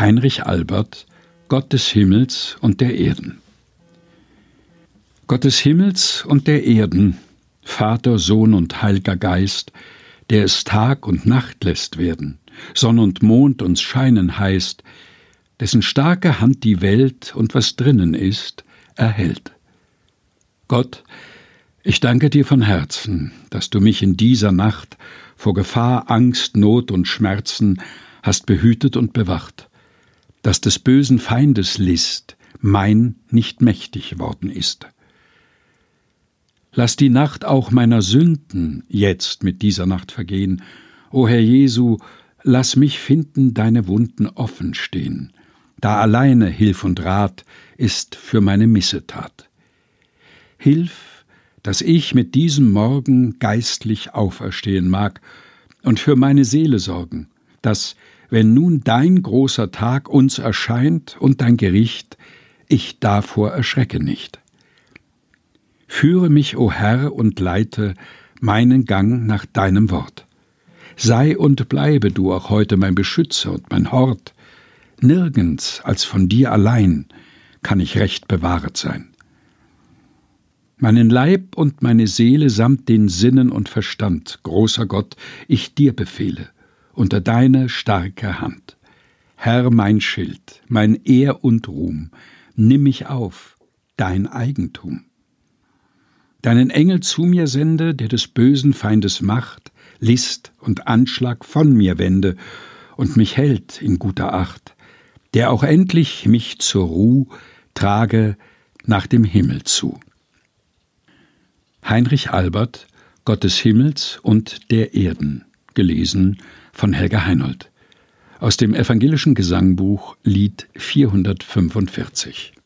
Heinrich Albert Gott des Himmels und der Erden Gott des Himmels und der Erden, Vater, Sohn und Heiliger Geist, der es Tag und Nacht lässt werden, Sonn und Mond uns scheinen heißt, dessen starke Hand die Welt und was drinnen ist, erhält. Gott, ich danke dir von Herzen, dass du mich in dieser Nacht vor Gefahr, Angst, Not und Schmerzen hast behütet und bewacht dass des bösen Feindes List mein nicht mächtig worden ist. Lass die Nacht auch meiner Sünden jetzt mit dieser Nacht vergehen. O Herr Jesu, lass mich finden deine Wunden offen stehen. Da alleine Hilf und Rat ist für meine Missetat. Hilf, dass ich mit diesem Morgen geistlich auferstehen mag und für meine Seele sorgen, dass, wenn nun dein großer Tag uns erscheint und dein Gericht, ich davor erschrecke nicht. Führe mich, o Herr, und leite meinen Gang nach deinem Wort. Sei und bleibe du auch heute mein Beschützer und mein Hort. Nirgends als von dir allein kann ich recht bewahret sein. Meinen Leib und meine Seele samt den Sinnen und Verstand, großer Gott, ich dir befehle unter deine starke Hand. Herr mein Schild, mein Ehr und Ruhm, nimm mich auf, dein Eigentum. Deinen Engel zu mir sende, der des bösen Feindes Macht, List und Anschlag von mir wende und mich hält in guter Acht, der auch endlich mich zur Ruh trage nach dem Himmel zu. Heinrich Albert, Gott des Himmels und der Erden, gelesen von Helga Heinold aus dem evangelischen Gesangbuch Lied 445